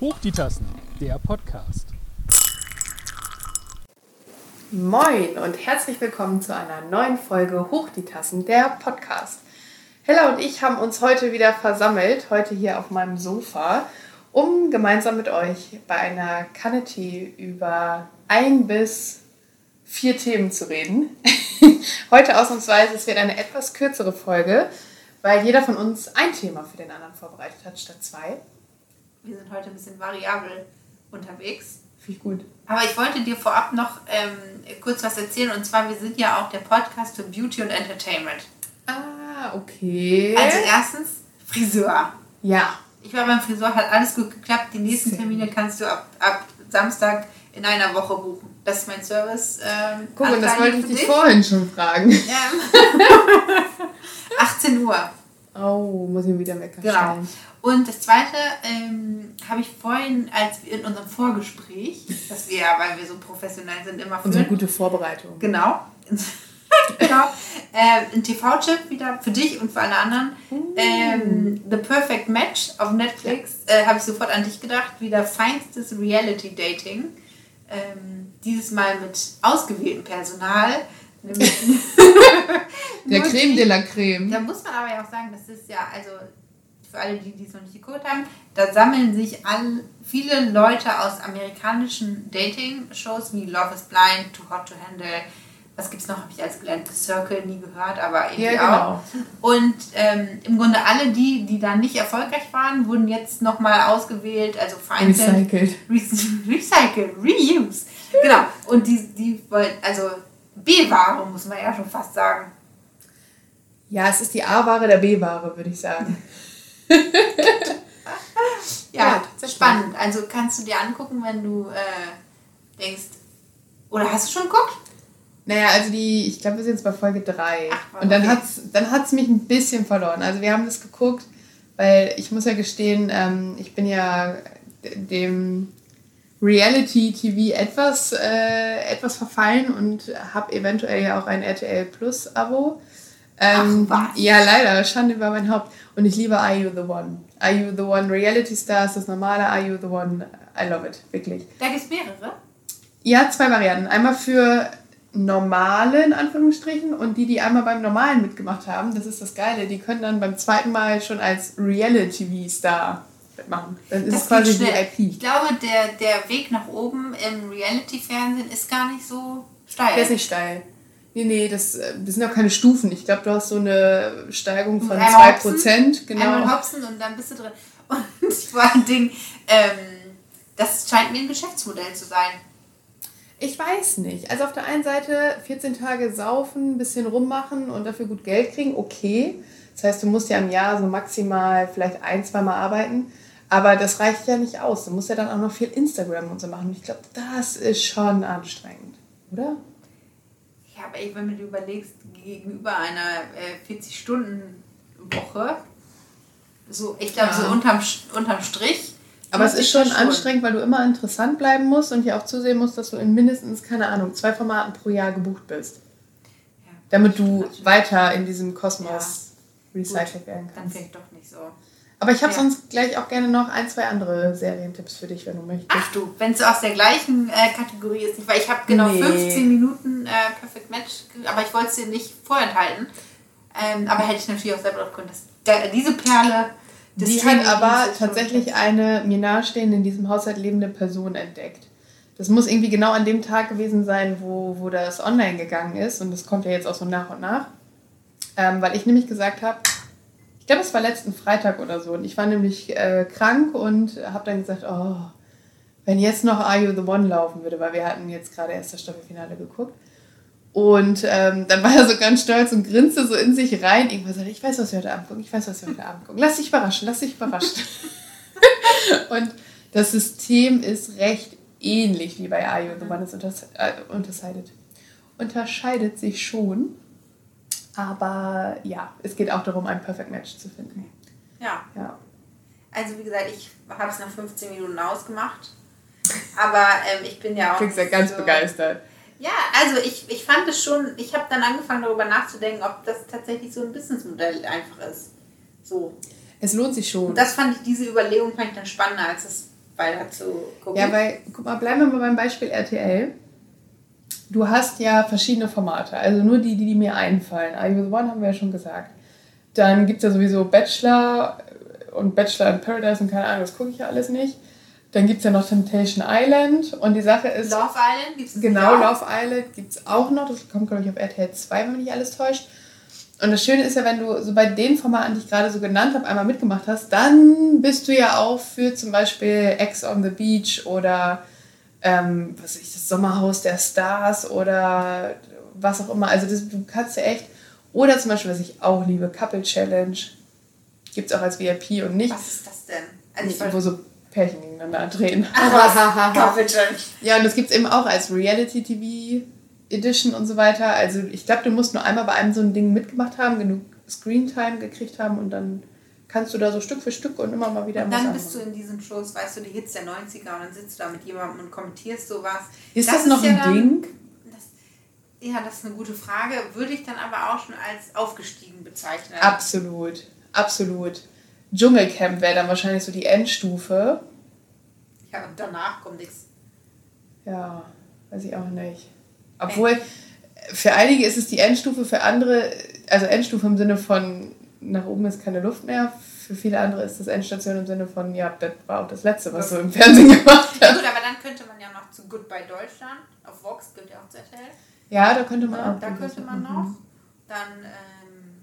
Hoch die Tassen, der Podcast. Moin und herzlich willkommen zu einer neuen Folge Hoch die Tassen, der Podcast. Hella und ich haben uns heute wieder versammelt, heute hier auf meinem Sofa, um gemeinsam mit euch bei einer Kanne Tee über ein bis vier Themen zu reden. heute ausnahmsweise, es wird eine etwas kürzere Folge, weil jeder von uns ein Thema für den anderen vorbereitet hat, statt zwei. Wir sind heute ein bisschen variabel unterwegs. Finde ich gut. Aber ich wollte dir vorab noch ähm, kurz was erzählen. Und zwar, wir sind ja auch der Podcast für Beauty und Entertainment. Ah, okay. Also erstens Friseur. Ja. Ich war beim Friseur, hat alles gut geklappt. Die nächsten Termine kannst du ab, ab Samstag in einer Woche buchen. Das ist mein Service. Ähm, Guck, und das wollte ich dich. vorhin schon fragen. Ähm, 18 Uhr. Oh, muss ich mir wieder Wecker Genau. Und das zweite ähm, habe ich vorhin, als wir in unserem Vorgespräch, das wir ja, weil wir so professionell sind, immer Unsere führen. gute Vorbereitung. Genau. genau. Äh, ein TV-Chip wieder für dich und für alle anderen. Ähm, The Perfect Match auf Netflix. Äh, habe ich sofort an dich gedacht. Wieder feinstes Reality-Dating. Ähm, dieses Mal mit ausgewähltem Personal. Nämlich Der Creme de la Creme. da muss man aber ja auch sagen, das ist ja, also für alle, die es noch nicht geguckt haben, da sammeln sich all, viele Leute aus amerikanischen Dating-Shows wie Love is Blind, Too Hot to Handle, was gibt's noch, habe ich als The Circle nie gehört, aber irgendwie Ja, genau. auch. Und ähm, im Grunde alle die, die da nicht erfolgreich waren, wurden jetzt nochmal ausgewählt, also vereinzelt. Recycelt. Re Recycle, Reuse. Genau. Und die, die wollten, also B-Ware muss man ja schon fast sagen. Ja, es ist die A-Ware der B-Ware, würde ich sagen. Ja, Ja, spannend. Also kannst du dir angucken, wenn du äh, denkst, oder hast du schon geguckt? Naja, also die, ich glaube, wir sind jetzt bei Folge 3. Ach, Und dann okay. hat's dann hat's mich ein bisschen verloren. Also wir haben das geguckt, weil ich muss ja gestehen, ähm, ich bin ja dem Reality-TV etwas, äh, etwas verfallen und habe eventuell ja auch ein RTL Plus-Abo. Ähm, Ach? Ja, leider, Schande über mein Haupt. Und ich liebe Are You the One? Are You the One Reality Stars, das normale Are You the One? I love it, wirklich. Da gibt es mehrere. Ja, zwei Varianten. Einmal für normale, in Anführungsstrichen, und die, die einmal beim Normalen mitgemacht haben, das ist das Geile, die können dann beim zweiten Mal schon als Reality-TV-Star mitmachen. Dann ist es quasi geht schnell. VIP. Ich glaube, der, der Weg nach oben im Reality-Fernsehen ist gar nicht so steil. Der ist nicht steil. Nee, nee, das, äh, das sind auch keine Stufen. Ich glaube, du hast so eine Steigung von Einmal 2%. hopsen, Genau. Einmal hopsen und dann bist du drin. Und vor allen Dingen, ähm, das scheint mir ein Geschäftsmodell zu sein. Ich weiß nicht. Also auf der einen Seite 14 Tage saufen, ein bisschen rummachen und dafür gut Geld kriegen, okay. Das heißt, du musst ja im Jahr so maximal vielleicht ein, zweimal arbeiten. Aber das reicht ja nicht aus. Du musst ja dann auch noch viel Instagram und so machen. Und ich glaube, das ist schon anstrengend, oder? Ja, aber ey, wenn du überlegst, gegenüber einer äh, 40-Stunden-Woche, so, ich glaube, Ja. so unterm, unterm Strich. Aber es ist schon anstrengend, weil du immer interessant bleiben musst und ja auch zusehen musst, dass du in mindestens, keine Ahnung, zwei Formaten pro Jahr gebucht bist. Ja. Damit du Natürlich. weiter in diesem Kosmos recycelt werden Dann kannst. vielleicht doch nicht so. Aber ich habe Ja. sonst gleich auch gerne noch ein, zwei andere Serientipps für dich, wenn du möchtest. Ach du, wenn es aus der gleichen äh, Kategorie ist, nicht, weil ich habe genau Nee. 15 Minuten äh, Perfect Match, aber ich wollte es dir nicht vorenthalten. Ähm, aber hätte ich natürlich auch selber drauf können. dass der, diese Perle Die hat aber tatsächlich eine mir nahestehende in diesem Haushalt lebende Person entdeckt. Das muss irgendwie genau an dem Tag gewesen sein, wo, wo das online gegangen ist. Und das kommt ja jetzt auch so nach und nach. Ähm, weil ich nämlich gesagt habe, glaube, es war letzten Freitag oder so. Und ich war nämlich äh, krank und habe dann gesagt, oh, wenn jetzt noch Are You the One laufen würde, weil wir hatten jetzt gerade erst das Staffelfinale geguckt. Und ähm, dann war er so ganz stolz und grinste so in sich rein. Irgendwann sagte, ich weiß, was wir heute Abend gucken, ich weiß, was wir heute Abend gucken. Lass dich überraschen, lass dich überraschen. und das System ist recht ähnlich wie bei Are You the One unters äh, unterscheidet. Unterscheidet sich schon. Aber ja, es geht auch darum, ein Perfect Match zu finden. Ja, Ja. also wie gesagt, ich habe es nach 15 Minuten ausgemacht. Aber ähm, ich bin ja auch. Du bist ja ganz so- begeistert. Ja, also ich, ich fand es schon, ich habe dann angefangen darüber nachzudenken, ob das tatsächlich so ein Businessmodell einfach ist. So. Es lohnt sich schon. Und das fand ich, diese Überlegung fand ich dann spannender als das, weiter zu gucken. Ja, weil, guck mal, bleiben wir mal beim Beispiel RTL. Du hast ja verschiedene Formate, also nur die, die, die mir einfallen. You the One haben wir ja schon gesagt. Dann gibt es ja sowieso Bachelor und Bachelor in Paradise und keine Ahnung, das gucke ich ja alles nicht. Dann gibt es ja noch Temptation Island und die Sache ist. Love Island gibt es Genau, Love Island gibt es auch noch. Das kommt, glaube ich, auf RTL 2, wenn mich nicht alles täuscht. Und das Schöne ist ja, wenn du so bei den Formaten, die ich gerade so genannt habe, einmal mitgemacht hast, dann bist du ja auch für zum Beispiel Ex on the Beach oder ähm, was weiß ich, das Sommerhaus der Stars oder was auch immer. Also das, du kannst ja echt. Oder zum Beispiel, was ich auch liebe, Couple Challenge. Gibt es auch als VIP und nicht. Was ist das denn? Also ich Nicht, wo so Pärchen gegeneinander drehen. Couple Challenge. Ja, und das gibt es eben auch als Reality-TV Edition und so weiter. Also ich glaube, du musst nur einmal bei einem so ein Ding mitgemacht haben, genug Screentime gekriegt haben und dann kannst du da so Stück für Stück und immer mal wieder Und dann bist du in diesen Shows, weißt du, die Hits der 90er und dann sitzt du da mit jemandem und kommentierst sowas. Ist das, noch ja ein dann- Ding? Das, ja, das ist eine gute Frage. Würde ich dann aber auch schon als aufgestiegen bezeichnen. Absolut, absolut. Dschungelcamp wäre dann wahrscheinlich so die Endstufe. Ja, und danach kommt nichts. Ja, weiß ich auch nicht. Obwohl, für einige ist es die Endstufe, für andere, also Endstufe im Sinne von nach oben ist keine Luft mehr. Für viele andere ist das Endstation im Sinne von, ja, das war auch das Letzte, was du im Fernsehen gemacht Ja, hast. gut, aber dann könnte man ja noch zu Goodbye Deutschland. Auf Vox gibt ja auch ZL. Ja, da könnte man Ja, auch. da könnte man Mhm. noch. Dann, ähm,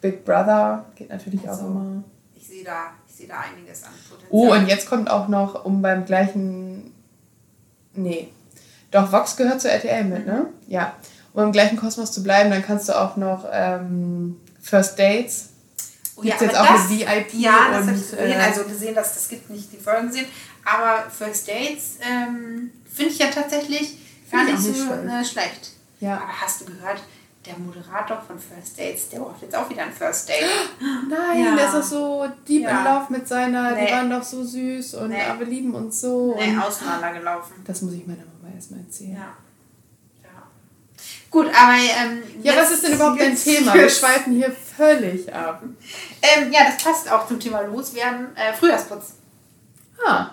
Big Brother geht natürlich auch Also, immer. ich sehe da, ich sehe da einiges an Potenzial. Oh, und jetzt kommt auch noch, um beim gleichen. Nee. Doch, Vox gehört zu RTL mit, ne? Ja. Um im gleichen Kosmos zu bleiben, dann kannst du auch noch ähm, First Dates. Oh Gibt's ja, jetzt aber auch das, mit VIP Ja, das habe ich gesehen. äh, also gesehen, dass das gibt nicht die Folgen gesehen. Aber First Dates ähm, finde ich ja tatsächlich gar nicht so schlecht. Äh, schlecht. Ja. Aber hast du gehört, der Moderator von First Dates, der braucht jetzt auch wieder ein First Date. Nein, Ja. der ist doch so deep Ja. in love mit seiner, Nee. die waren doch so süß und Nee. wir lieben uns so. Nee, und auseinandergelaufen. das muss ich meiner Mama erstmal erzählen. Ja. Gut, aber. Ähm, Ja, was ist denn überhaupt dein Thema? Wir schweifen hier völlig ab. Ähm, ja, das passt auch zum Thema Loswerden. Äh, Frühjahrsputz. Ah.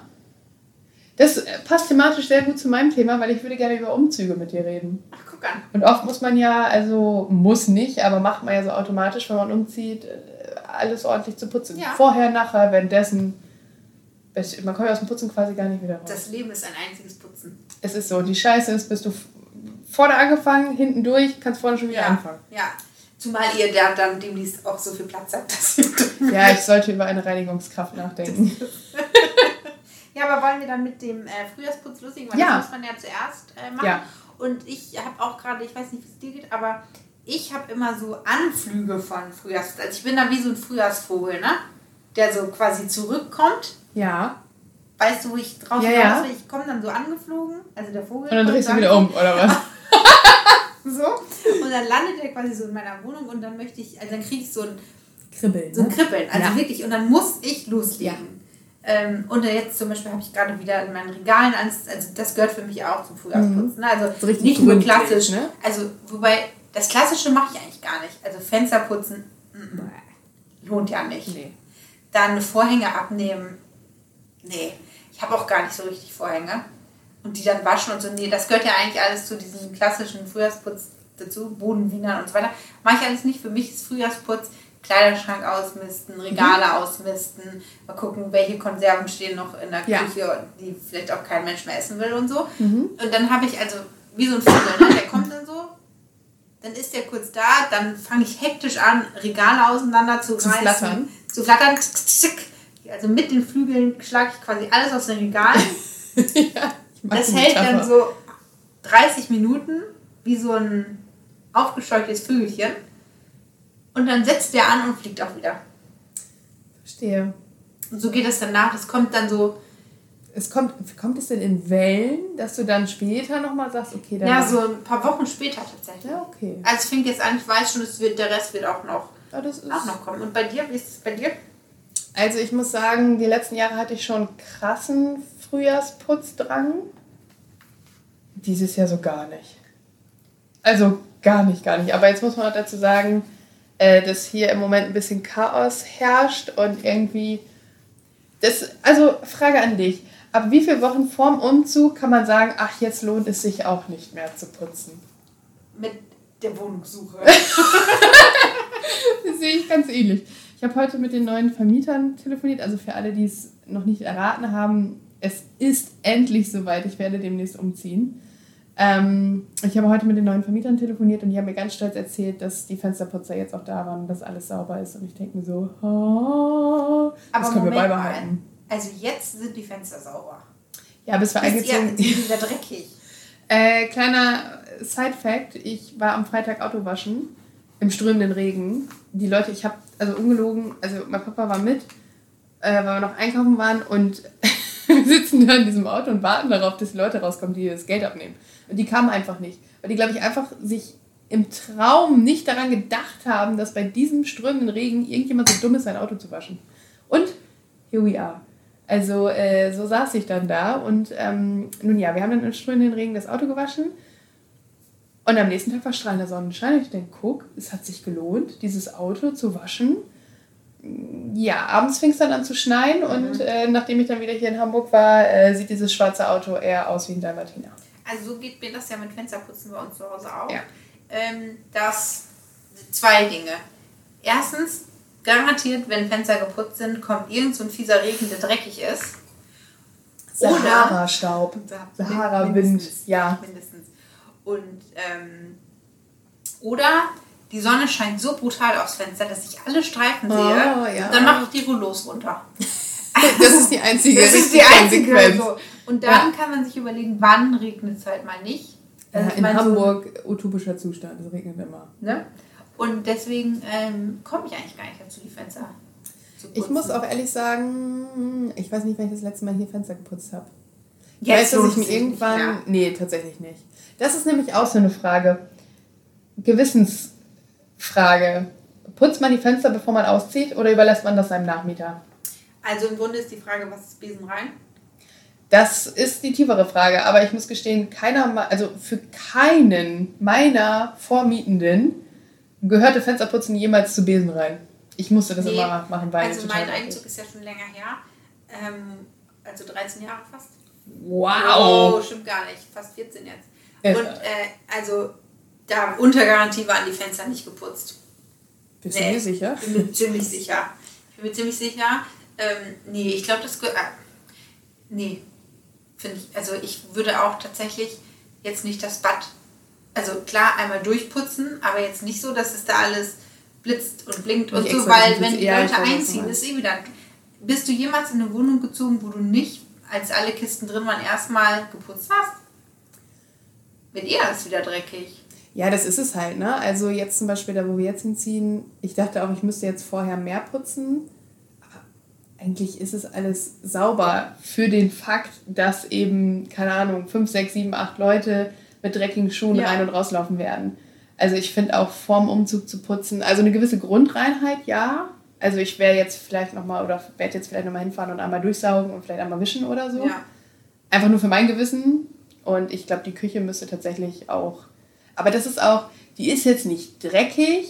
Das äh, passt thematisch sehr gut zu meinem Thema, weil ich würde gerne über Umzüge mit dir reden. Ach, guck an. Und oft muss man ja, also muss nicht, aber macht man ja so automatisch, wenn man umzieht, äh, alles ordentlich zu putzen. Ja. Vorher, nachher, währenddessen. Es- Man kommt ja aus dem Putzen quasi gar nicht wieder raus. Das Leben ist ein einziges Putzen. es ist so. Und die Scheiße ist, bist du vorne angefangen, hinten durch, kannst vorne schon wieder anfangen. Ja. Zumal ihr da dann demnächst auch so viel Platz habt, dass ihr Ja, ich sollte über eine Reinigungskraft nachdenken. Ja, aber wollen wir dann mit dem äh, Frühjahrsputz loslegen? Weil Ja. das muss man ja zuerst äh, machen. Ja. Und ich habe auch gerade, ich weiß nicht, wie es dir geht, aber ich habe immer so Anflüge von Frühjahrsputz. Also ich bin da wie so ein Frühjahrsvogel, ne? Der so quasi zurückkommt. Ja. Weißt du, wo ich drauf Ja, hinaus ja. Ich komme dann so angeflogen, also der Vogel. Und dann drehst du wieder um, oder was? So. Und dann landet er quasi so in meiner Wohnung und dann möchte ich, also dann kriege ich so ein, Kribbeln. so ein Kribbeln. Also Ja. wirklich. Und dann muss ich loslegen. Ähm, und jetzt zum Beispiel habe ich gerade wieder in meinen Regalen, ans, also das gehört für mich auch zum Frühjahrsputzen. Ne? Also So nicht nur klassisch. ne? Also, wobei, das Klassische mache ich eigentlich gar nicht. Also Fenster putzen, mm, mm, lohnt ja nicht. Nee. Dann Vorhänge abnehmen, nee. Ich habe auch gar nicht so richtig Vorhänge. Und die dann waschen und so, nee, das gehört ja eigentlich alles zu diesem klassischen Frühjahrsputz dazu, Bodenwienern und so weiter. Mache ich alles nicht. Für mich ist Frühjahrsputz Kleiderschrank ausmisten, Regale Mhm. ausmisten, mal gucken, welche Konserven stehen noch in der Ja. Küche, die vielleicht auch kein Mensch mehr essen will und so. Mhm. Und dann habe ich also, wie so ein Vogel, ne? der kommt dann so, dann ist der kurz da, dann fange ich hektisch an, Regale auseinander zu, Zu reißen, flattern. Zu flattern. Also mit den Flügeln schlage ich quasi alles aus den Regalen. ja, Das hält dann so 30 Minuten, wie so ein aufgescheuchtes Vögelchen. Und dann setzt der an und fliegt auch wieder. Verstehe. Und so geht es dann nach. Das kommt dann so, Es kommt, kommt es denn in Wellen, dass du dann später nochmal sagst, okay, dann. ja, so ein paar Wochen später tatsächlich. Ja, okay. Also es fängt jetzt an, ich weiß schon, es wird, der Rest wird auch noch, Ja, das ist, auch noch kommen. Und bei dir, wie ist es bei dir? Also ich muss sagen, die letzten Jahre hatte ich schon krassen Frühjahrsputzddrang. Dieses Jahr so gar nicht. Also gar nicht, gar nicht. Aber jetzt muss man auch dazu sagen, äh, dass hier im Moment ein bisschen Chaos herrscht und irgendwie Das, also Frage an dich. Ab wie viele Wochen vorm Umzug kann man sagen, ach, jetzt lohnt es sich auch nicht mehr zu putzen? Mit der Wohnungssuche. das sehe ich ganz ähnlich. Ich habe heute mit den neuen Vermietern telefoniert. Also für alle, die es noch nicht erraten haben, es ist endlich soweit. Ich werde demnächst umziehen. Ähm, ich habe heute mit den neuen Vermietern telefoniert und die haben mir ganz stolz erzählt, dass die Fensterputzer jetzt auch da waren und dass alles sauber ist. Und ich denke mir so, oh, das Aber können wir Moment beibehalten. mal. Also jetzt sind die Fenster sauber. Ja, bis wir eingezogen sind wieder dreckig. Äh, kleiner Side-Fact: Ich war am Freitag Auto waschen im strömenden Regen. Die Leute, ich habe, also ungelogen, also mein Papa war mit, äh, weil wir noch einkaufen waren und wir sitzen da in diesem Auto und warten darauf, dass die Leute rauskommen, die das Geld abnehmen. Und die kamen einfach nicht. Weil die, glaube ich, einfach sich im Traum nicht daran gedacht haben, dass bei diesem strömenden Regen irgendjemand so dumm ist, sein Auto zu waschen. Und here we are. Also äh, so saß ich dann da und ähm, nun ja, wir haben dann im strömenden Regen das Auto gewaschen und am nächsten Tag war strahlender Sonnenschein und ich denke, guck, es hat sich gelohnt, dieses Auto zu waschen. Ja, abends fing es dann an zu schneien und äh, nachdem ich dann wieder hier in Hamburg war, äh, sieht dieses schwarze Auto eher aus wie ein Dalmatiner. Also so geht mir das ja mit Fensterputzen bei uns zu Hause auch. Ja. Ähm, dass zwei Dinge. Erstens, garantiert, wenn Fenster geputzt sind, kommt irgend so ein fieser Regen, der dreckig ist. Sahara-Staub, Sahara-Wind, ja. Mindestens. Und, ähm, oder die Sonne scheint so brutal aufs Fenster, dass ich alle Streifen Oh, sehe. ja. Dann mache ich die Rollos runter. Das ist die einzige Das ist die einzige. Konsequenz. So. Und dann kann man sich überlegen, wann regnet es halt mal nicht. Also Ja, in mein, so- Hamburg utopischer Zustand, es regnet immer. Ne? Und deswegen ähm, komme ich eigentlich gar nicht dazu, die Fenster zu putzen. Ich muss auch ehrlich sagen, ich weiß nicht, wann ich das letzte Mal hier Fenster geputzt habe. Ich Jetzt weiß, dass ich mir sich nicht irgendwann. mehr. nee, tatsächlich nicht. Das ist nämlich auch so eine Frage. Gewissensfrage. Putzt man die Fenster, bevor man auszieht, oder überlässt man das seinem Nachmieter? Also im Grunde ist die Frage, was ist Besen rein? Das ist die tiefere Frage, aber ich muss gestehen, keiner, also für keinen meiner Vormietenden gehörte Fensterputzen jemals zu Besen rein. Ich musste das Nee, immer machen, weil also mein. Einzug ist ja schon länger her. Ähm, also 13 Jahre fast. Wow! Oh, stimmt gar nicht. Fast 14 jetzt. Und äh, also da unter Garantie waren die Fenster nicht geputzt. Bist du Nee. mir sicher? Ich bin mir ziemlich sicher. Ich bin mir ziemlich sicher. Ähm, nee, ich glaube, das gehört. Äh, nee, finde ich. Also ich würde auch tatsächlich jetzt nicht das Bad. Also klar, einmal durchputzen, aber jetzt nicht so, dass es da alles blitzt und blinkt und Nicht so, weil wenn die Leute du einziehen, ist eh wieder. Bist du jemals in eine Wohnung gezogen, wo du nicht, als alle Kisten drin waren, erstmal geputzt hast? Wird eher alles wieder dreckig. Ja, das ist es halt, ne? Also jetzt zum Beispiel da, wo wir jetzt hinziehen, ich dachte auch, ich müsste jetzt vorher mehr putzen. Aber eigentlich ist es alles sauber für den Fakt, dass eben, keine Ahnung, fünf, sechs, sieben, acht Leute mit dreckigen Schuhen Ja. rein und rauslaufen werden. Also ich finde auch vorm Umzug zu putzen, also eine gewisse Grundreinheit, ja. Also ich wäre jetzt vielleicht nochmal oder werde jetzt vielleicht nochmal hinfahren und einmal durchsaugen und vielleicht einmal wischen oder so. Ja. Einfach nur für mein Gewissen. Und ich glaube, die Küche müsste tatsächlich auch. Aber das ist auch, die ist jetzt nicht dreckig,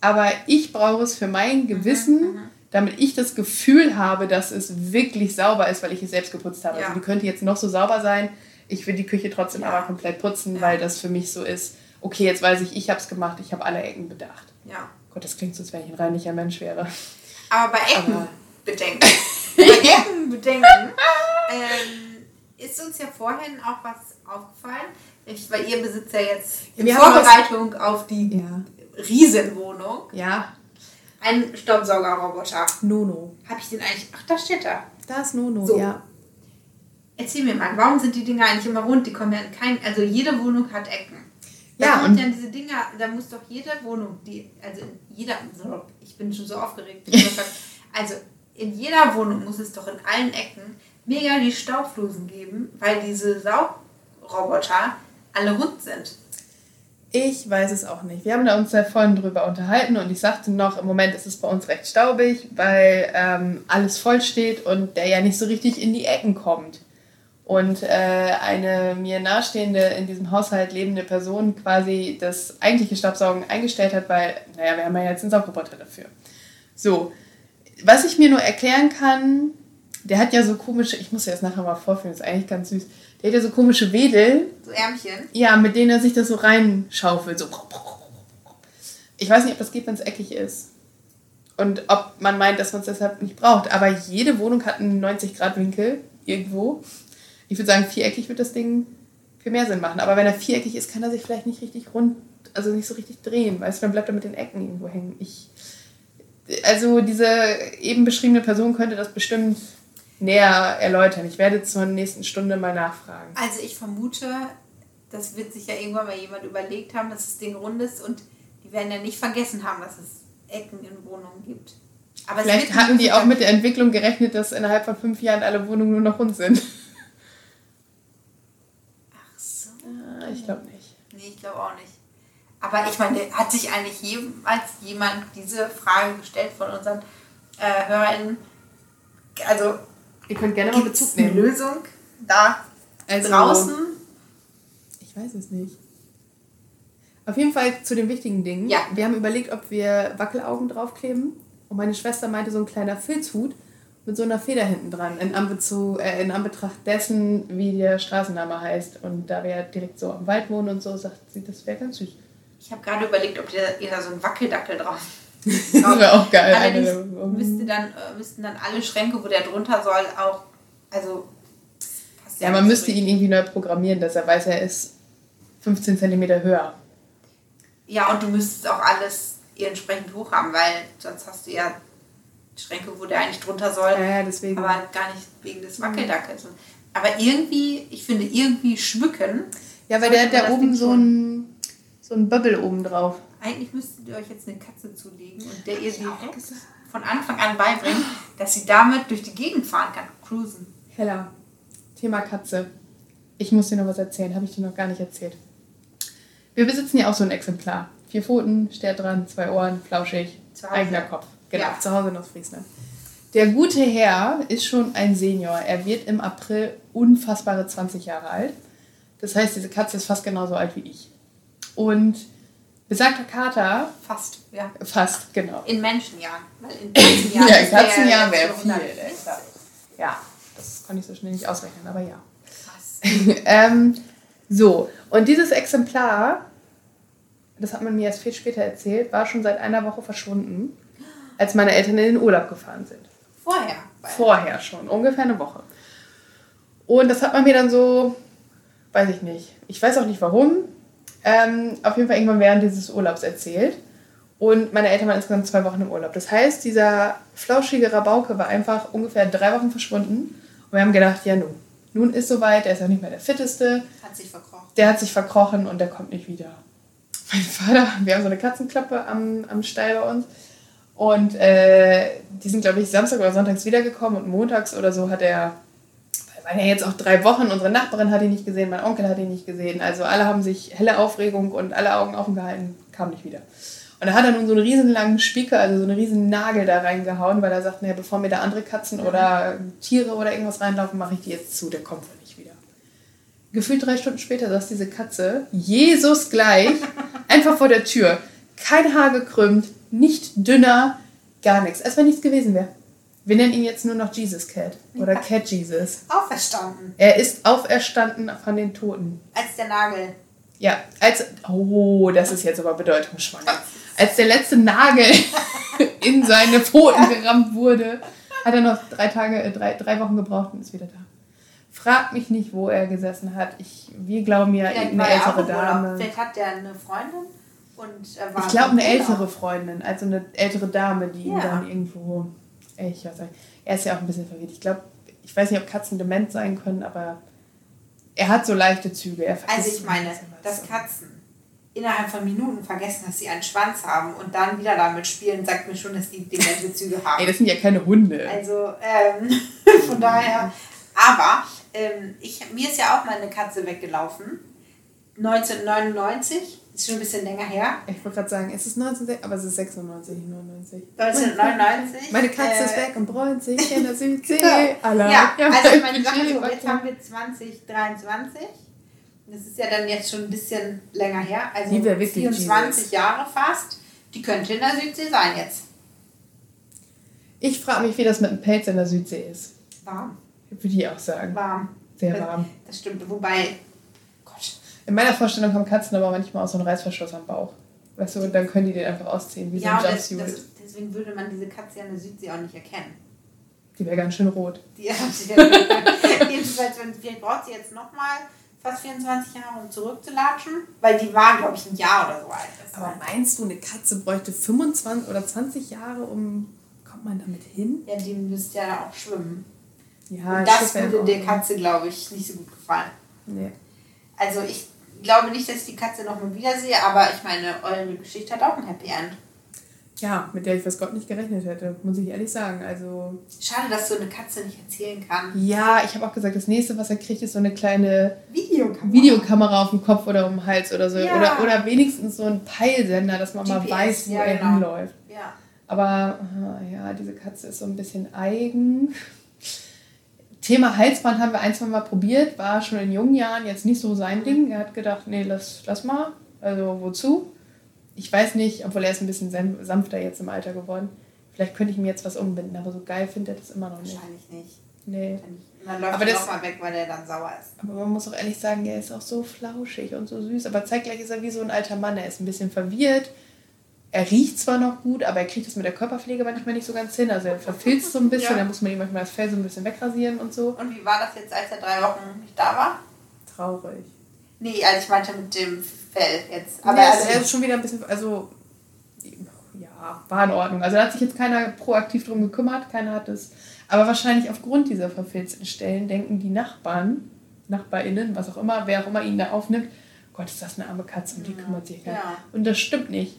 aber ich brauche es für mein Gewissen, damit ich das Gefühl habe, dass es wirklich sauber ist, weil ich es selbst geputzt habe. Ja. Also die könnte jetzt noch so sauber sein. Ich will die Küche trotzdem Ja. aber komplett putzen, Ja. weil das für mich so ist. Okay, jetzt weiß ich, ich habe es gemacht, ich habe alle Ecken bedacht. Ja. Gott, das klingt so, als wenn ich ein reinlicher Mensch wäre. Aber bei Ecken Aber- bedenken. bei Ecken bedenken. Ähm, ist uns ja vorhin auch was aufgefallen. Ich, weil ihr besitzt ja jetzt in Wir Vorbereitung auf die Ja. Riesenwohnung Ja, einen Staubsaugerroboter. Nono. Habe ich den eigentlich? Ach, da steht er. Da ist Nono, So. ja. Erzähl mir mal, warum sind die Dinger eigentlich immer rund? Die kommen ja in kein, also jede Wohnung hat Ecken. Da Ja, und- ja diese Dinger, da muss doch jede Wohnung, die, also in jeder, ich bin schon so aufgeregt. also in jeder Wohnung muss es doch in allen Ecken mega die Staubflusen geben, weil diese Saugroboter alle rund sind. Ich weiß es auch nicht. Wir haben da uns da vorhin drüber unterhalten und ich sagte noch, im Moment ist es bei uns recht staubig, weil ähm, alles voll steht und der ja nicht so richtig in die Ecken kommt. Und äh, eine mir nahestehende, in diesem Haushalt lebende Person quasi das eigentliche Staubsaugen eingestellt hat, weil, naja, wir haben ja jetzt einen Saugroboter dafür. So, was ich mir nur erklären kann, Der hat ja so komische, ich muss dir das nachher mal vorführen, ist eigentlich ganz süß. Der hat ja so komische Wedel. So Ärmchen. Ja, mit denen er sich das so reinschaufelt. So. Ich weiß nicht, ob das geht, wenn es eckig ist. Und ob man meint, dass man es deshalb nicht braucht. Aber jede Wohnung hat einen 90-Grad-Winkel irgendwo. Ich würde sagen, viereckig wird das Ding viel mehr Sinn machen. Aber wenn er viereckig ist, kann er sich vielleicht nicht richtig rund, also nicht so richtig drehen. Weißt du, dann bleibt er mit den Ecken irgendwo hängen. Ich, also diese eben beschriebene Person könnte das bestimmt näher erläutern. Ich werde zur nächsten Stunde mal nachfragen. Also ich vermute, das wird sich ja irgendwann mal jemand überlegt haben, dass das Ding rund ist und die werden ja nicht vergessen haben, dass es Ecken in Wohnungen gibt. Aber Vielleicht hatten die auch mit der Entwicklung gerechnet, dass innerhalb von fünf Jahren alle Wohnungen nur noch rund sind. Ach so. Ah, ich glaube nicht. Nee, ich glaube auch nicht. Aber ich meine, hat sich eigentlich jemals jemand diese Frage gestellt von unseren äh, HörerInnen? Also, ihr könnt gerne mal Bezug nehmen. Eine Lösung da also, draußen? Ich weiß es nicht. Auf jeden Fall zu den wichtigen Dingen. Ja. Wir haben überlegt, ob wir Wackelaugen draufkleben. Und meine Schwester meinte, so ein kleiner Filzhut mit so einer Feder hinten dran, in, Anbezu äh, in Anbetracht dessen, wie der Straßenname heißt. Und da wir ja direkt so am Wald wohnen und so, sagt sie, das wäre ganz süß. Ich habe gerade überlegt, ob ihr, ihr da so einen Wackeldackel drauf das wäre auch geil. Allerdings müsste dann, äh, müssten dann alle Schränke, wo der drunter soll, auch. Also. Ja, man müsste ihn irgendwie neu programmieren, dass er weiß, er ist 15 cm höher. Ja, und du müsstest auch alles entsprechend hoch haben, weil sonst hast du ja Schränke, wo der eigentlich drunter soll. Ja, ja deswegen. Aber gar nicht wegen des Wackeldackels. Aber irgendwie, ich finde, irgendwie schmücken. Ja, weil der hat da oben so ein, so ein Bubble oben drauf. Eigentlich müsstet ihr euch jetzt eine Katze zulegen und der ihr direkt von Anfang an beibringt, dass sie damit durch die Gegend fahren kann. Cruisen. Hella, Thema Katze. Ich muss dir noch was erzählen, habe ich dir noch gar nicht erzählt. Wir besitzen ja auch so ein Exemplar. Vier Pfoten, steht dran, zwei Ohren, flauschig, eigener Kopf. Genau, ja. zu Hause in Ostfriesland. Der gute Herr ist schon ein Senior. Er wird im April unfassbare 20 Jahre alt. Das heißt, diese Katze ist fast genauso alt wie ich. Und besagter Kater. Fast, ja. Fast, genau. In Menschenjahren. Weil in Katzenjahren ja, in Katzenjahren wäre viel. Ja, das konnte ich so schnell nicht ausrechnen, aber ja. Krass. ähm, so, und dieses Exemplar das hat man mir erst viel später erzählt, war schon seit einer Woche verschwunden, als meine Eltern in den Urlaub gefahren sind. Vorher? Vorher schon, ungefähr eine Woche. Und das hat man mir dann so, weiß ich nicht, ich weiß auch nicht warum, ähm, auf jeden Fall irgendwann während dieses Urlaubs erzählt. Und meine Eltern waren insgesamt zwei Wochen im Urlaub. Das heißt, dieser flauschige Rabauke war einfach ungefähr drei Wochen verschwunden. Und wir haben gedacht, ja nun, nun ist soweit, er ist auch nicht mehr der Fitteste. Hat sich verkrochen. Der hat sich verkrochen und der kommt nicht wieder mein Vater, wir haben so eine Katzenklappe am, am Stall bei uns. Und äh, die sind, glaube ich, Samstag oder Sonntags wiedergekommen und montags oder so hat er, weil er jetzt auch drei Wochen, unsere Nachbarin hat ihn nicht gesehen, mein Onkel hat ihn nicht gesehen. Also alle haben sich helle Aufregung und alle Augen offen gehalten, kam nicht wieder. Und da hat er nun so einen riesen langen Spieker, also so einen riesen Nagel da reingehauen, weil er sagt, naja, bevor mir da andere Katzen oder Tiere oder irgendwas reinlaufen, mache ich die jetzt zu, der kommt wohl nicht wieder. Gefühlt drei Stunden später saß diese Katze, Jesus gleich, einfach vor der Tür. Kein Haar gekrümmt, nicht dünner, gar nichts. Als wenn nichts gewesen wäre. Wir nennen ihn jetzt nur noch Jesus Cat oder ja. Cat Jesus. Auferstanden. Er ist auferstanden von den Toten. Als der Nagel. Ja, als. Oh, das ist jetzt aber bedeutungsschwanger. Als der letzte Nagel in seine Pfoten gerammt wurde, hat er noch drei Tage, äh, drei, drei Wochen gebraucht und ist wieder da. Frag mich nicht, wo er gesessen hat. Ich, wir glauben ja, Vielleicht eine ältere Dame. Vielleicht hat er eine Freundin und er war. Ich glaube, eine ältere Freundin, also eine ältere Dame, die ja. ihn dann irgendwo. Ich weiß nicht. Er ist ja auch ein bisschen verwirrt. Ich glaube, ich weiß nicht, ob Katzen dement sein können, aber er hat so leichte Züge. also ich meine, dass Katzen innerhalb von Minuten vergessen, dass sie einen Schwanz haben und dann wieder damit spielen, sagt mir schon, dass die demente Züge haben. Ey, das sind ja keine Hunde. Also ähm, von daher. Aber ähm, ich, mir ist ja auch mal eine Katze weggelaufen. 1999, ist schon ein bisschen länger her. Ich wollte gerade sagen, es ist 19, aber es ist 96, 99. 1999. Meine Katze äh, ist weg und bräunt sich in der Südsee. Genau. Ja, also ich meine, Sache jetzt haben wir 2023. Das ist ja dann jetzt schon ein bisschen länger her. Also 24 Jahre fast. Die könnte in der Südsee sein jetzt. Ich frage mich, wie das mit dem Pelz in der Südsee ist. Warm. Würde ich auch sagen. Warm. Sehr warm. Das stimmt. Wobei, In meiner Vorstellung haben Katzen aber manchmal auch so einen Reißverschluss am Bauch. Weißt du, und dann können die den einfach ausziehen, wie ja, so und ein das, Jumpsuit. das, deswegen würde man diese Katze ja in der Südsee auch nicht erkennen. Die wäre ganz schön rot. Die hat sie ja Jedenfalls, wenn- vielleicht braucht sie jetzt nochmal fast 24 Jahre, um zurückzulatschen, weil die war, glaube ich, ein Jahr oder so alt. Das war- meinst du, eine Katze bräuchte 25 oder 20 Jahre, um. Kommt man damit hin? ja, die müsste ja auch schwimmen. Ja, Und das würde der Katze, glaube ich, nicht so gut gefallen. Nee. Also ich glaube nicht, dass ich die Katze nochmal wiedersehe, aber ich meine, eure Geschichte hat auch ein Happy End. Ja, mit der ich was Gott nicht gerechnet hätte, muss ich ehrlich sagen. Also. Schade, dass so eine Katze nicht erzählen kann. Ja, ich habe auch gesagt, das nächste, was er kriegt, ist so eine kleine Videokamera. Videokamera auf dem Kopf oder um den Hals oder so. Ja. Oder, oder wenigstens so ein Peilsender, dass man mal GPS, weiß, wo ja, er genau. hinläuft. Ja. Aber ja, diese Katze ist so ein bisschen eigen. Thema Halsband haben wir ein, zwei Mal probiert, war schon in jungen Jahren jetzt nicht so sein Ding. Er hat gedacht, nee, lass, lass mal. Also wozu? Ich weiß nicht, obwohl er ist ein bisschen san- sanfter jetzt im Alter geworden. Vielleicht könnte ich ihm jetzt was umbinden, aber so geil findet er das immer noch nicht. Wahrscheinlich nicht. Nee. Dann läuft Aber er das- nochmal weg, weil er dann sauer ist. Aber man muss auch ehrlich sagen, er ist auch so flauschig und so süß. Aber zeitgleich ist er wie so ein alter Mann. Er ist ein bisschen verwirrt. Er riecht zwar noch gut, aber er kriegt das mit der Körperpflege manchmal nicht so ganz hin. Also er verfilzt so ein bisschen. Ja. Da muss man ihm manchmal das Fell so ein bisschen wegrasieren und so. Und wie war das jetzt, als er drei Wochen nicht da war? Traurig. Nee, also ich meinte mit dem Fell jetzt. Aber Aber nee, also, er ist schon wieder ein bisschen, also ja, war in Ordnung. Also da hat sich jetzt keiner proaktiv drum gekümmert, keiner hat es. Aber wahrscheinlich aufgrund dieser verfilzten Stellen denken die Nachbarn, NachbarInnen, was auch immer, wer auch immer ihn da aufnimmt, Gott, ist das eine arme Katze und die kümmert sich gar nicht. Ja. Und das stimmt nicht.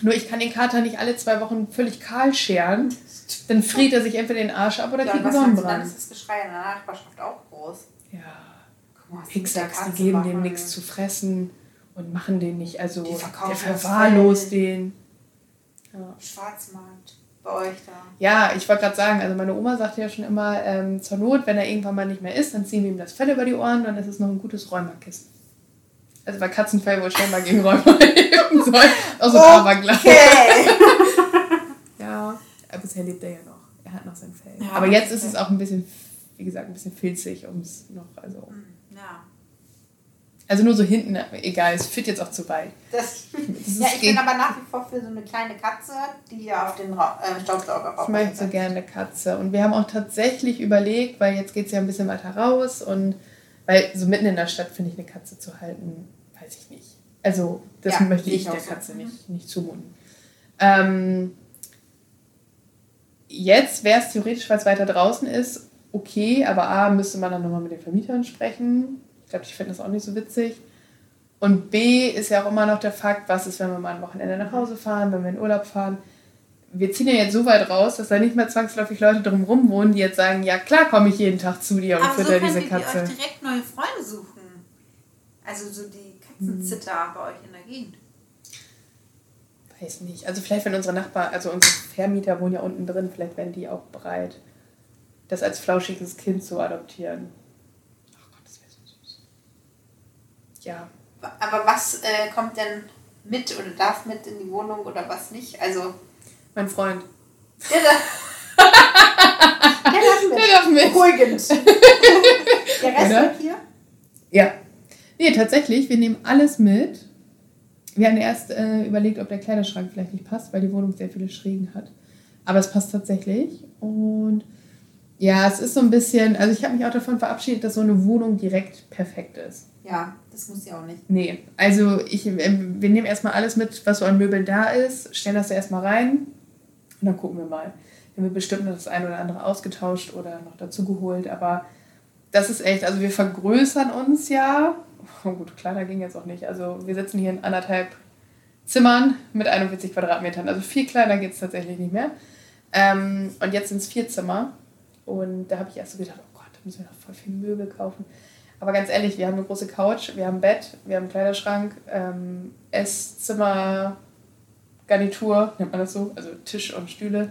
Nur ich kann den Kater nicht alle zwei Wochen völlig kahl scheren. Dann friert er sich entweder den Arsch ab oder ja, kriegt einen du, dann Sonnenbrand. ist das Geschrei in der Nachbarschaft auch groß. Ja, Guck mal, was die geben dem nichts zu fressen und machen den nicht. Also der verwahrlost den. Ja. Schwarzmarkt bei euch da. Ja, ich wollte gerade sagen, also meine Oma sagte ja schon immer, ähm, zur Not, wenn er irgendwann mal nicht mehr ist, dann ziehen wir ihm das Fell über die Ohren, dann ist es noch ein gutes Rheumakissen. Also weil Katzenfell wohl scheinbar gegen Rheuma helfen soll. Aus dem Aberglaube. Okay. Ja, aber bisher lebt er ja noch. Er hat noch sein Fell. Ja, aber jetzt das ist es auch ein bisschen, wie gesagt, ein bisschen filzig, um es noch, also. ja. Also nur so hinten, egal, es führt jetzt auch zu weit. Das, ist ja, ich bin aber nach wie vor für so eine kleine Katze, die ja auf den Ra äh, Staubsauger Ich möchte so gerne eine Katze. Und wir haben auch tatsächlich überlegt, weil jetzt geht es ja ein bisschen weiter raus und weil so mitten in der Stadt finde ich eine Katze zu halten, weiß ich nicht. Also das Ja, möchte ich der so. Katze nicht, nicht zumuten. Ähm, jetzt wäre es theoretisch, weil es weiter draußen ist, okay, aber A, müsste man dann nochmal mit den Vermietern sprechen. Ich glaube, die finden das auch nicht so witzig. Und B ist ja auch immer noch der Fakt, was ist, wenn wir mal ein Wochenende nach Hause fahren, wenn wir in Urlaub fahren. Wir ziehen ja jetzt so weit raus, dass da nicht mehr zwangsläufig Leute drumherum wohnen, die jetzt sagen, ja klar komme ich jeden Tag zu dir und so fütter könnt diese ihr Katze. euch direkt neue Freunde suchen. Also so die Katzenzitter bei euch in der Gegend. Weiß nicht. Also vielleicht, wenn unsere Nachbarn, also unsere Vermieter wohnen ja unten drin, vielleicht wären die auch bereit, das als flauschiges Kind zu adoptieren. Ach Gott, das wäre so süß. Ja, Aber was äh, kommt denn mit oder darf mit in die Wohnung oder was nicht? Also mein Freund. der, darf- der darf mit. Der darf mit. Beruhigend. Der Rest Oder? bleibt hier? Ja. Nee, tatsächlich, wir nehmen alles mit. Wir hatten erst äh, überlegt, ob der Kleiderschrank vielleicht nicht passt, weil die Wohnung sehr viele Schrägen hat. Aber es passt tatsächlich. Und ja, es ist so ein bisschen, also ich habe mich auch davon verabschiedet, dass so eine Wohnung direkt perfekt ist. Ja, das muss ja auch nicht. Nee, also ich, ähm, wir nehmen erstmal alles mit, was so an Möbeln da ist, stellen das da erstmal rein und dann gucken wir mal. Wir haben bestimmt noch das eine oder andere ausgetauscht oder noch dazu geholt, aber das ist echt, also wir vergrößern uns ja. Oh gut, kleiner ging jetzt auch nicht. Also wir sitzen hier in anderthalb Zimmern mit 41 Quadratmetern. Also viel kleiner geht es tatsächlich nicht mehr. Ähm, und jetzt sind es vier Zimmer. Und da habe ich erst so gedacht, oh Gott, da müssen wir noch voll viel Möbel kaufen. Aber ganz ehrlich, wir haben eine große Couch, wir haben ein Bett, wir haben einen Kleiderschrank, ähm, Esszimmer, Garnitur, nennt man das so, also Tisch und Stühle,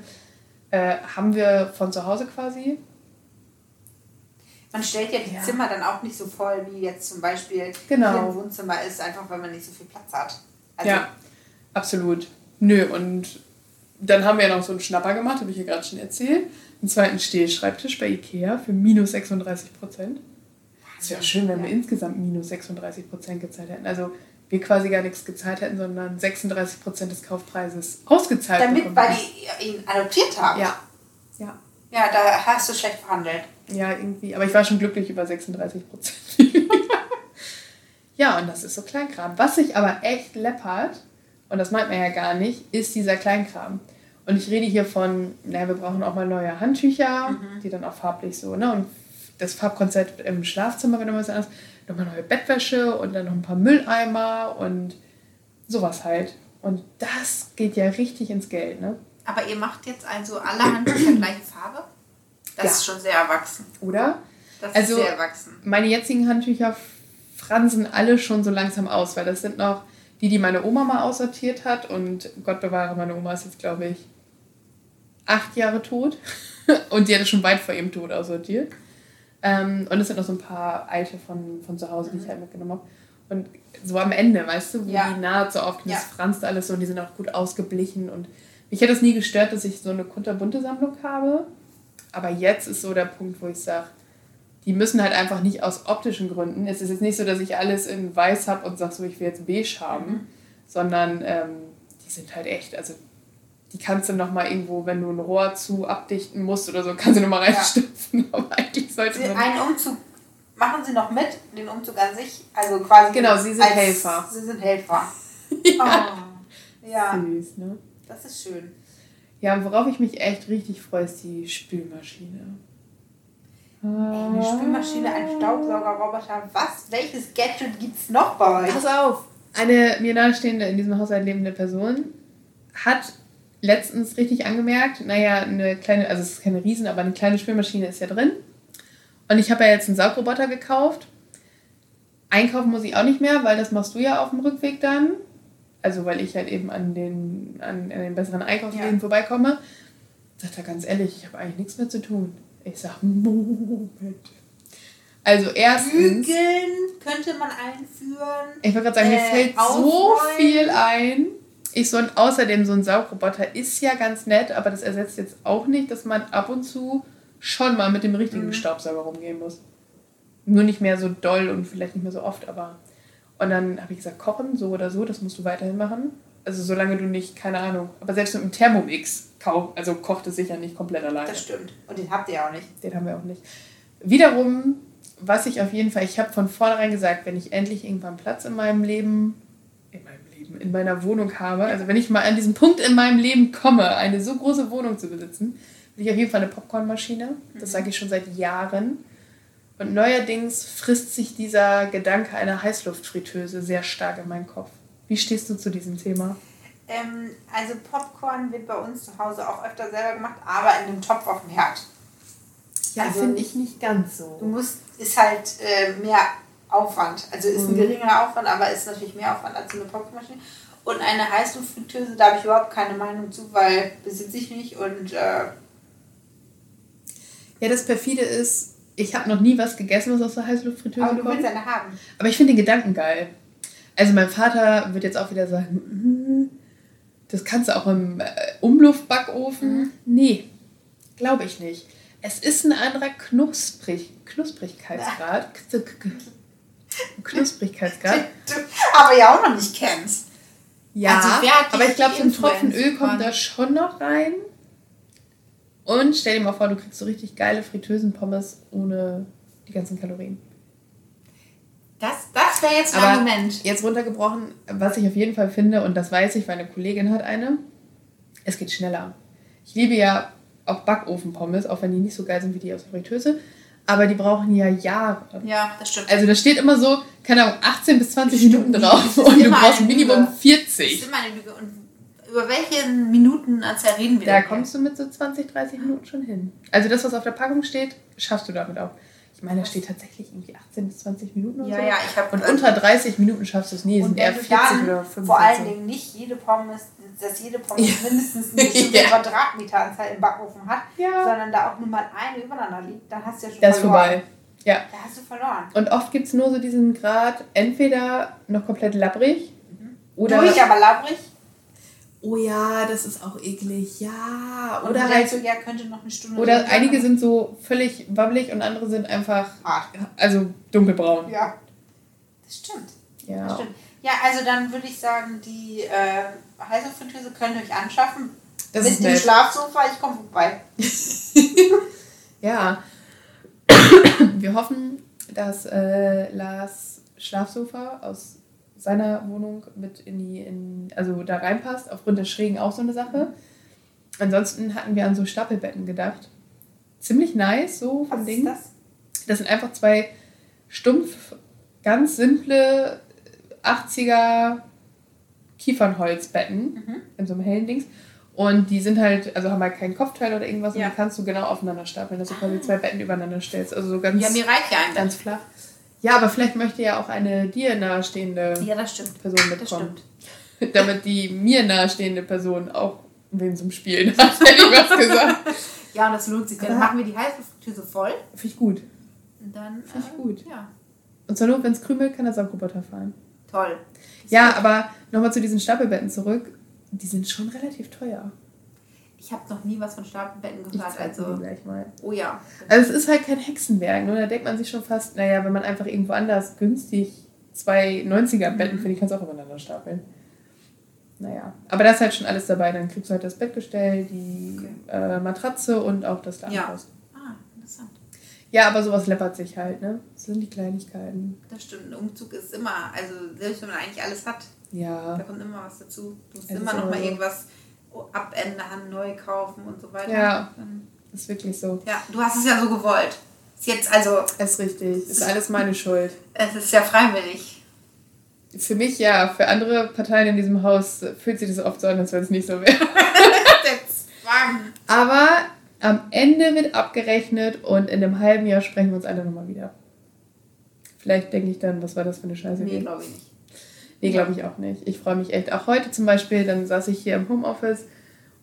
äh, haben wir von zu Hause quasi. Man stellt ja die Ja. Zimmer dann auch nicht so voll, wie jetzt zum Beispiel Genau. im Wohnzimmer ist, einfach weil man nicht so viel Platz hat. Also, ja, absolut. Nö, und dann haben wir ja noch so einen Schnapper gemacht, habe ich hier gerade schon erzählt. einen zweiten Stehschreibtisch bei Ikea für minus 36 Prozent. Es wäre schön, wenn wir insgesamt minus 36 Prozent gezahlt hätten. Also wir quasi gar nichts gezahlt hätten, sondern 36 Prozent des Kaufpreises ausgezahlt Damit, bekommen weil hätten. ihr ihn adoptiert habt. Ja. Ja. Ja, da hast du schlecht verhandelt. Ja, irgendwie. Aber ich war schon glücklich über 36 Prozent. ja, und das ist so Kleinkram. Was sich aber echt läppert, und das meint man ja gar nicht, ist dieser Kleinkram. Und ich rede hier von, naja, wir brauchen auch mal neue Handtücher, die dann auch farblich so, ne? Und das Farbkonzept im Schlafzimmer, wenn du was anderes, nochmal neue Bettwäsche und dann noch ein paar Mülleimer und sowas halt. Und das geht ja richtig ins Geld, ne? Aber ihr macht jetzt also alle Handtücher gleiche Farbe? Das Ja. ist schon sehr erwachsen. Oder? Das Also- ist sehr erwachsen. meine jetzigen Handtücher fransen alle schon so langsam aus, weil das sind noch die, die meine Oma mal aussortiert hat. Und Gott bewahre, meine Oma ist jetzt, glaube ich, acht Jahre tot. Und die hat es schon weit vor ihrem Tod aussortiert. Ähm, und es sind noch so ein paar alte von, von zu Hause, die ich halt mitgenommen habe. Und so am Ende, weißt du, wo Ja. die Naht so aufknipst, Ja. franst alles so und die sind auch gut ausgeblichen. Und mich hat es nie gestört, dass ich so eine kunterbunte Sammlung habe. Aber jetzt ist so der Punkt, wo ich sage, die müssen halt einfach nicht aus optischen Gründen. Es ist jetzt nicht so, dass ich alles in weiß habe und sage so, ich will jetzt beige haben, sondern ähm, die sind halt echt, also die kannst du nochmal irgendwo, wenn du ein Rohr zu abdichten musst oder so, kannst du nochmal Ja. reinstopfen. Aber eigentlich sollte man... einen Umzug machen Sie noch mit, den Umzug an sich. Also quasi. Genau, Sie sind Helfer. Sie sind Helfer. Ja. Oh. Ja, Süß, ne? das ist schön. Ja, und worauf ich mich echt richtig freue, ist die Spülmaschine. Eine Spülmaschine, ein Staubsaugerroboter. Was? Welches Gadget gibt's noch bei euch? Pass auf! Eine mir nahestehende, in diesem Haushalt lebende Person hat letztens richtig angemerkt, naja, eine kleine, also es ist keine Riesen, aber eine kleine Spülmaschine ist ja drin. Und ich habe ja jetzt einen Saugroboter gekauft. Einkaufen muss ich auch nicht mehr, weil das machst du ja auf dem Rückweg dann. Also weil ich halt eben an den, an, an den besseren Einkaufsläden Ja. vorbeikomme. Sagt er ganz ehrlich, ich habe eigentlich nichts mehr zu tun. Ich sag, Moment. Also erstens... Bügeln könnte man einführen. Ich wollte gerade sagen, mir Äh, fällt so aufräumen. viel ein. Ich so, und außerdem, so ein Saugroboter ist ja ganz nett, aber das ersetzt jetzt auch nicht, dass man ab und zu schon mal mit dem richtigen Mhm. Staubsauger rumgehen muss. Nur nicht mehr so doll und vielleicht nicht mehr so oft, aber. Und dann habe ich gesagt, kochen, so oder so, das musst du weiterhin machen. Also solange du nicht, keine Ahnung, aber selbst mit einem Thermomix, kau- also kocht es sicher nicht komplett alleine. Das stimmt. Und den habt ihr auch nicht. Den haben wir auch nicht. Wiederum, was ich auf jeden Fall, ich habe von vornherein gesagt, wenn ich endlich irgendwann Platz in meinem Leben, in meinem Leben, in meiner Wohnung habe, also wenn ich mal an diesen Punkt in meinem Leben komme, eine so große Wohnung zu besitzen, will ich auf jeden Fall eine Popcornmaschine. Das sage ich schon seit Jahren. Und neuerdings frisst sich dieser Gedanke einer Heißluftfritteuse sehr stark in meinen Kopf. Wie stehst du zu diesem Thema? Ähm, also Popcorn wird bei uns zu Hause auch öfter selber gemacht, aber in einem Topf auf dem Herd. Ja, Also- finde ich nicht ganz Du so. musst, ist halt äh, mehr Aufwand. Also ist ein Mhm. geringerer Aufwand, aber ist natürlich mehr Aufwand als so eine Popcornmaschine. Und eine Heißluftfritteuse, da habe ich überhaupt keine Meinung zu, weil besitze ich nicht und äh, Ja, das perfide ist, ich habe noch nie was gegessen, was aus der Heißluftfritteuse aber du kommt. willst eine haben. Aber ich finde den Gedanken geil. Also mein Vater wird jetzt auch wieder sagen, "Mhm, das kannst du auch im äh, Umluftbackofen. Mhm. Nee, glaube ich nicht. Es ist ein anderer Knusprig, Knusprigkeitsgrad. Knusprigkeitsgrad. Aber ja auch noch nicht kennst. Ja, Also aber ich glaube, so ein Tropfen Öl kommt da schon noch rein. Und stell dir mal vor, du kriegst so richtig geile Fritteusenpommes ohne die ganzen Kalorien. Das, das wäre jetzt ein Aber Argument. jetzt runtergebrochen, was ich auf jeden Fall finde, und das weiß ich, weil eine Kollegin hat eine, es geht schneller. Ich liebe ja auch Backofenpommes, auch wenn die nicht so geil sind wie die aus der Fritteuse, aber die brauchen ja Jahre. Ja, das stimmt. Also da steht immer so, keine Ahnung, 18 bis 20 Stimmt Minuten drauf und du brauchst Minimum Lüge. das 40. ist immer eine Lüge. Und über welche Minutenanzahl reden wir Da kommst du mit so 20, 30 Minuten schon hin. Also das, was auf der Packung steht, schaffst du damit auch. Ich meine, da steht tatsächlich irgendwie 18 bis 20 Minuten oder Ja, so. ja, ich Und unter 30 Minuten schaffst du es nie, es Und sind eher wenn du 40 dann oder 45. vor allen Dingen nicht jede Pommes, dass jede Pommes mindestens eine bestimmte Ja. Quadratmeteranzahl im Backofen hat, Ja. sondern da auch nur mal eine übereinander liegt, dann hast du ja schon Das ist verloren. vorbei. Ja. Da hast du verloren. Und oft gibt es nur so diesen Grad, entweder noch komplett labbrig oder, Durch, aber labbrig. Oh ja, das ist auch eklig. Ja. Oder du halt so, ja, könnte noch eine Stunde Oder länger. einige sind so völlig wabbelig und andere sind einfach, hart. also dunkelbraun. Ja. Das stimmt. Das Ja. stimmt. Ja, also dann würde ich sagen, die äh, heiße Fritteuse könnt ihr euch anschaffen. Das Mit ist dem nett. Schlafsofa, ich komme vorbei. Ja. Wir hoffen, dass äh, Lars Schlafsofa aus seiner Wohnung mit in die, in, also da reinpasst. Aufgrund der Schrägen auch so eine Sache. Ansonsten hatten wir an so Stapelbetten gedacht. Ziemlich nice, so vom Was Ding. ist das? Das sind einfach zwei stumpf, ganz simple 80er Kiefernholzbetten Mhm. in so einem hellen Dings. Und die sind halt, also haben halt keinen Kopfteil oder irgendwas Ja. und die kannst du genau aufeinander stapeln, dass du quasi zwei Betten übereinander stellst. Also so ganz, Ja, mir reicht ja ein ganz flach. Ja, aber vielleicht möchte ja auch eine dir nahestehende Ja, das. Person Das mitkommen. stimmt. Damit die mir nahestehende Person auch wen zum Spielen hat, hätte ich was gesagt. Ja, und das lohnt sich. Dann Ja. machen wir die heiße Fritteuse voll. Finde ich gut. Und dann. Finde ich äh, gut. Ja, Und zur Not, wenn es krümelt, kann der Saugroboter fahren. toll. Ja, aber nochmal zu diesen Stapelbetten zurück. Die sind schon relativ teuer. Ich habe noch nie was von Stapelbetten Ich gehört. dir Also, gleich mal. oh ja. Also es ist halt kein Hexenwerk. Ne? Da denkt man sich schon fast, naja, wenn man einfach irgendwo anders günstig zwei 90er-Betten Mhm. für die kannst du auch übereinander stapeln. Naja, aber da ist halt schon alles dabei. Dann kriegst du halt das Bettgestell, die äh, Matratze und auch das Ja. Ladenpost. Ah, interessant. Ja. aber sowas läppert sich halt, ne? Das sind die Kleinigkeiten. Das stimmt. Ein Umzug ist immer, also selbst wenn man eigentlich alles hat, da Ja. kommt immer was dazu. Du musst Es immer ist noch mal irgendwas abändern, neu kaufen und so weiter. Ja. Ist wirklich so. Ja, du hast es ja so gewollt. Ist jetzt also, Ist richtig. Ist alles meine Schuld. es ist ja freiwillig. Für mich ja, für andere Parteien in diesem Haus fühlt sich das oft so an, als wenn es nicht so wäre. Aber am Ende wird abgerechnet und in einem halben Jahr sprechen wir uns alle nochmal wieder. Vielleicht denke ich dann, was war das für eine Scheiße? Nee, glaube ich nicht. Nee glaube ich auch nicht. Ich freue mich echt. Auch heute zum Beispiel, dann saß ich hier im Homeoffice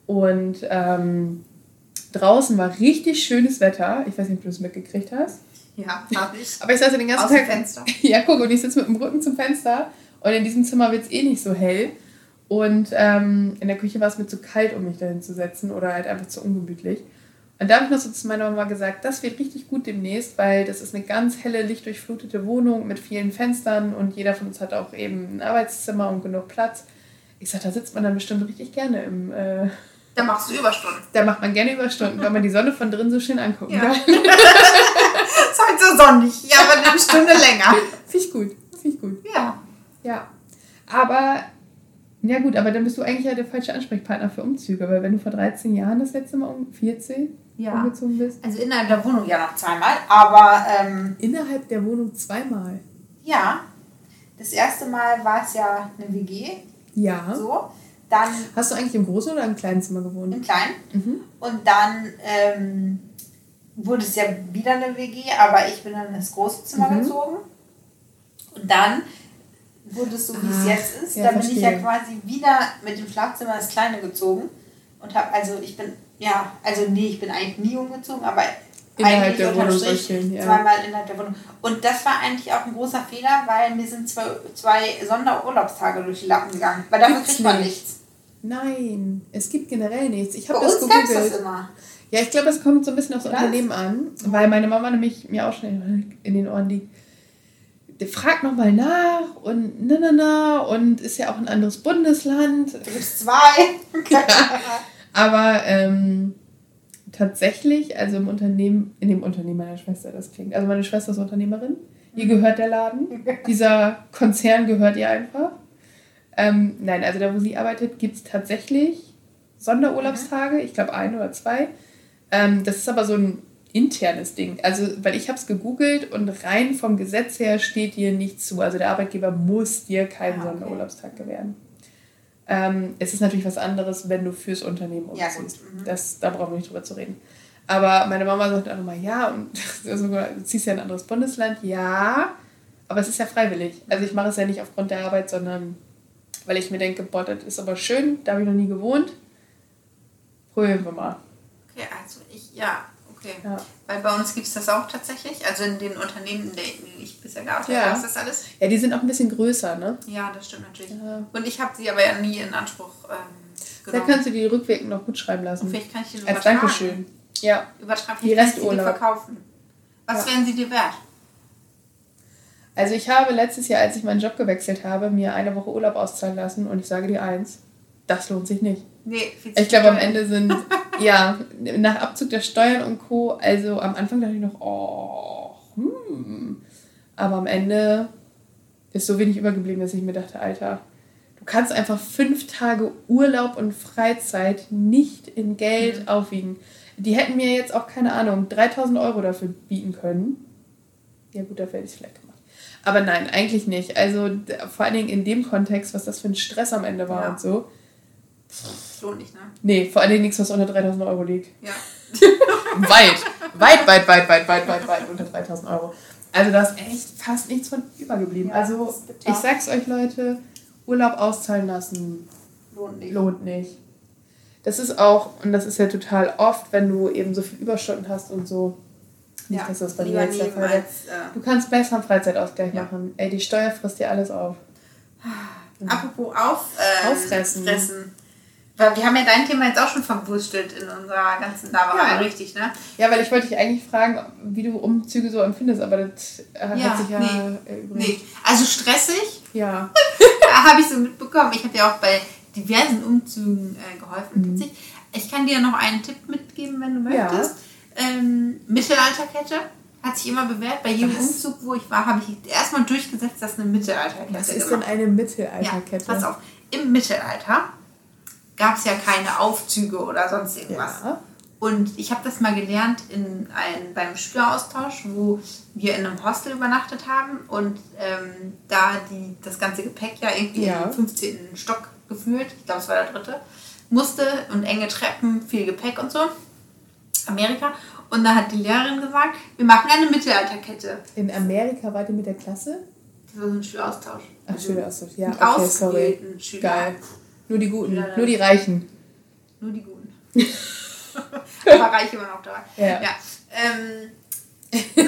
und ähm, draußen war richtig schönes Wetter. Ich weiß nicht, ob du es mitgekriegt hast. Ja, habe ich. Aber ich saß ja den ganzen Aus dem Tag. Fenster. Ja, guck, und ich sitze mit dem Rücken zum Fenster und in diesem Zimmer wird es eh nicht so hell. Und ähm, in der Küche war es mir zu kalt, um mich dahin zu setzen oder halt einfach zu ungemütlich. Und da habe ich noch so zu meiner Mama gesagt, das wird richtig gut demnächst, weil das ist eine ganz helle, lichtdurchflutete Wohnung mit vielen Fenstern und jeder von uns hat auch eben ein Arbeitszimmer und genug Platz. Ich sage, da sitzt man dann bestimmt richtig gerne im. Äh, Da machst du Überstunden. da macht man gerne Überstunden, weil man die Sonne von drin so schön angucken Ja. kann. Ist heute so sonnig. Ja, aber eine Stunde länger. Finde ich gut. Finde ich gut. Ja. Ja. Aber, ja gut, aber dann bist du eigentlich ja der falsche Ansprechpartner für Umzüge, weil wenn du vor 13 Jahren das letzte Mal um 14 Ja. umgezogen bist. Also innerhalb der Wohnung ja noch zweimal, aber ähm, Innerhalb der Wohnung zweimal. ja. Das erste Mal war es ja eine WG, Ja. so. Dann Hast du eigentlich im großen oder im kleinen Zimmer im gewohnt? Kleinen. Mhm. Und dann ähm, wurde es ja wieder eine WG, aber ich bin dann in das große Zimmer Mhm. gezogen. Und dann wurde es so, wie es Ah, jetzt ist. ja, da bin ich ja quasi wieder mit dem Schlafzimmer ins Kleine gezogen. Und habe, also ich bin, ja, also nee, ich bin eigentlich nie umgezogen, aber Innerhalb eigentlich der Wohnung Strich ja. zweimal innerhalb der Wohnung. Und das war eigentlich auch ein großer Fehler, weil mir sind zwei, zwei Sonderurlaubstage durch die Lappen gegangen. Weil dafür Gibt's kriegt man nicht. nichts. Nein, es gibt generell nichts. Ich habe das uns es das gegoogelt. immer. Ja, ich glaube, es kommt so ein bisschen aufs? Unternehmen an, weil meine Mama nämlich mir auch schon in den Ohren liegt. Der fragt nochmal nach und na na na und ist ja auch ein anderes Bundesland. Du bist zwei. Aber ähm, tatsächlich, also im Unternehmen, in dem Unternehmen meiner Schwester, das klingt. Also meine Schwester ist Unternehmerin. Ihr gehört der Laden. Dieser Konzern gehört ihr einfach. Ähm, nein, also da, wo sie arbeitet, gibt es tatsächlich Sonderurlaubstage. Ich glaube, ein oder zwei. Ähm, das ist aber so ein internes Ding. Also, weil ich habe es gegoogelt und rein vom Gesetz her steht dir nichts zu. Also der Arbeitgeber muss dir keinen Ah, okay. Sonderurlaubstag gewähren. Ähm, es ist natürlich was anderes, wenn du fürs Unternehmen Ja, umziehst. gut. Mhm. Das, da brauchen wir nicht drüber zu reden. Aber meine Mama sagt auch immer, ja, und also, du ziehst ja in ein anderes Bundesland, ja, aber es ist ja freiwillig. Also ich mache es ja nicht aufgrund der Arbeit, sondern weil ich mir denke, boah, das ist aber schön, da habe ich noch nie gewohnt. Probieren wir mal. Okay, also ich, ja, okay. Ja. Weil bei uns gibt es das auch tatsächlich. Also in den Unternehmen, in denen ich bisher gearbeitet Ja. habe, ist das alles. ja, die sind auch ein bisschen größer, ne? Ja, das stimmt natürlich. Ja. Und ich habe sie aber ja nie in Anspruch. Ähm, Da kannst du die rückwirkend noch gut schreiben lassen. Und vielleicht kann ich die Als übertragen. Dankeschön. Ja. Übertragen, Die Resturlaub. verkaufen. Was Ja. wären sie dir wert? Also ich habe letztes Jahr, als ich meinen Job gewechselt habe, mir eine Woche Urlaub auszahlen lassen und ich sage dir eins, das lohnt sich nicht. Nee, viel zu Ich glaube am. Ende sind, ja, nach Abzug der Steuern und Co., also am Anfang dachte ich noch, oh, hm. Aber am Ende ist so wenig übergeblieben, dass ich mir dachte, Alter, du kannst einfach fünf Tage Urlaub und Freizeit nicht in Geld Mhm. aufwiegen. Die hätten mir jetzt auch, keine Ahnung, 3000 Euro dafür bieten können. Ja gut, dafür hätte ich es vielleicht gemacht. Aber nein, eigentlich nicht. Also vor allen Dingen in dem Kontext, was das für ein Stress am Ende war Ja. und so. Lohnt nicht, ne? Nee, vor allen Dingen nichts, was unter 3000 Euro liegt. Ja. Weit, weit, weit, weit, weit, weit, weit, weit unter 3000 Euro. Also da ist echt fast nichts von übergeblieben. Ja, also ist ich sag's euch, Leute, Urlaub auszahlen lassen Lohnt nicht. lohnt nicht. Das ist auch, und das ist ja total oft, wenn du eben so viel Überstunden hast und so. Nicht, Ja, dass das bei dir jetzt der Fall als, äh, Du kannst besser einen Freizeitausgleich Ja. machen. Ey, die Steuer frisst dir alles auf. Apropos auf, ähm, Auffressen. fressen. Weil wir haben ja dein Thema jetzt auch schon verwurstelt in unserer ganzen Laberei, Ja. richtig, ne? Ja, weil ich wollte dich eigentlich fragen, wie du Umzüge so empfindest, aber das äh, Ja, hat sich ja nee, übrigens. Nee. Also stressig, Ja. habe ich so mitbekommen. Ich habe ja auch bei diversen Umzügen äh, geholfen. Mhm. Ich kann dir noch einen Tipp mitgeben, wenn du Ja. möchtest. Ähm, Mittelalterkette hat sich immer bewährt. Bei jedem Was? Umzug, wo ich war, habe ich erstmal durchgesetzt, dass eine Mittelalterkette Was ist denn eine Mittelalterkette? Ja, pass auf. Im Mittelalter gab es ja keine Aufzüge oder sonst irgendwas. Ja. Und ich habe das mal gelernt in ein, beim Schüleraustausch, wo wir in einem Hostel übernachtet haben und ähm, da die, das ganze Gepäck ja irgendwie Ja. im 15. Stock geführt, ich glaube es war der dritte, musste und enge Treppen, viel Gepäck und so. Amerika. Und da hat die Lehrerin gesagt, wir machen eine Mittelalterkette. In Amerika wart ihr mit der Klasse? Das war so ein Schüleraustausch. Ach, Schüleraustausch. Ja, Mit okay, sorry. ausgewählten Schülern. Geil. Nur die Guten, Ja, nur die Reichen. Nur die Guten. Aber Reiche waren auch da. Ja. ja. Ähm, Jetzt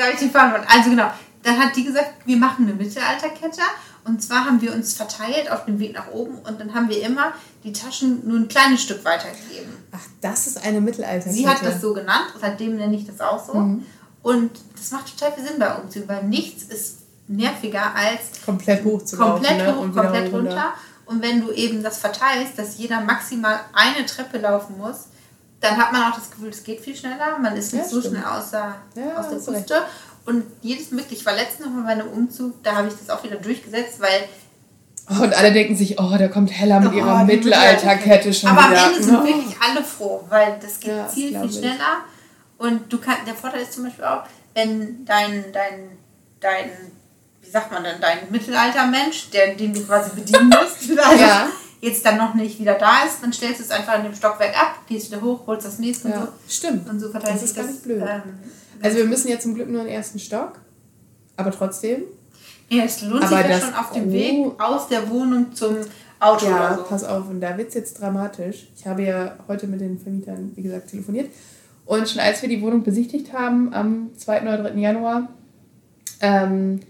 habe ich den Faden verloren. Also genau, dann hat die gesagt, wir machen eine Mittelalterkette. Und zwar haben wir uns verteilt auf dem Weg nach oben und dann haben wir immer die Taschen nur ein kleines Stück weitergegeben. Ach, das ist eine Mittelalterkette. Sie hat das so genannt, seitdem nenne ich das auch so. Mhm. Und das macht total viel Sinn bei Umzügen, weil nichts ist nerviger als komplett hoch zu laufen. komplett ne? hoch, und wieder komplett runter. Und wenn du eben das verteilst, dass jeder maximal eine Treppe laufen muss, dann hat man auch das Gefühl, es geht viel schneller. Man ist nicht Ja, so stimmt. schnell aus der, Ja, aus der recht. Puste. Und jedes Mitglied, ich war letztens noch mal bei einem Umzug, da habe ich das auch wieder durchgesetzt, weil Oh, und alle denken sich, oh, da kommt Hella mit Oh, ihrer Mittelalterkette schon Aber am wieder. Ende sind Oh. wirklich alle froh, weil das geht Ja, viel, viel ich. schneller. Und du kannst, der Vorteil ist zum Beispiel auch, wenn dein, dein, dein, wie sagt man denn, dein Mittelaltermensch, der, den du quasi bedienen musst, also Ja. jetzt dann noch nicht wieder da ist, dann stellst du es einfach in dem Stockwerk ab, gehst wieder hoch, holst das nächste Ja, und stimmt. so. Und so verteilt Das sich ist gar das. nicht blöd. Ähm, Also wir müssen jetzt zum Glück nur in den ersten Stock. Aber trotzdem. ja, es lohnt Aber sich ja das- schon auf dem oh. Weg aus der Wohnung zum Auto Ja, so. pass auf. Und da wird es jetzt dramatisch. Ich habe ja heute mit den Vermietern, wie gesagt, telefoniert. Und schon als wir die Wohnung besichtigt haben, am 2. oder 3. Januar, ähm,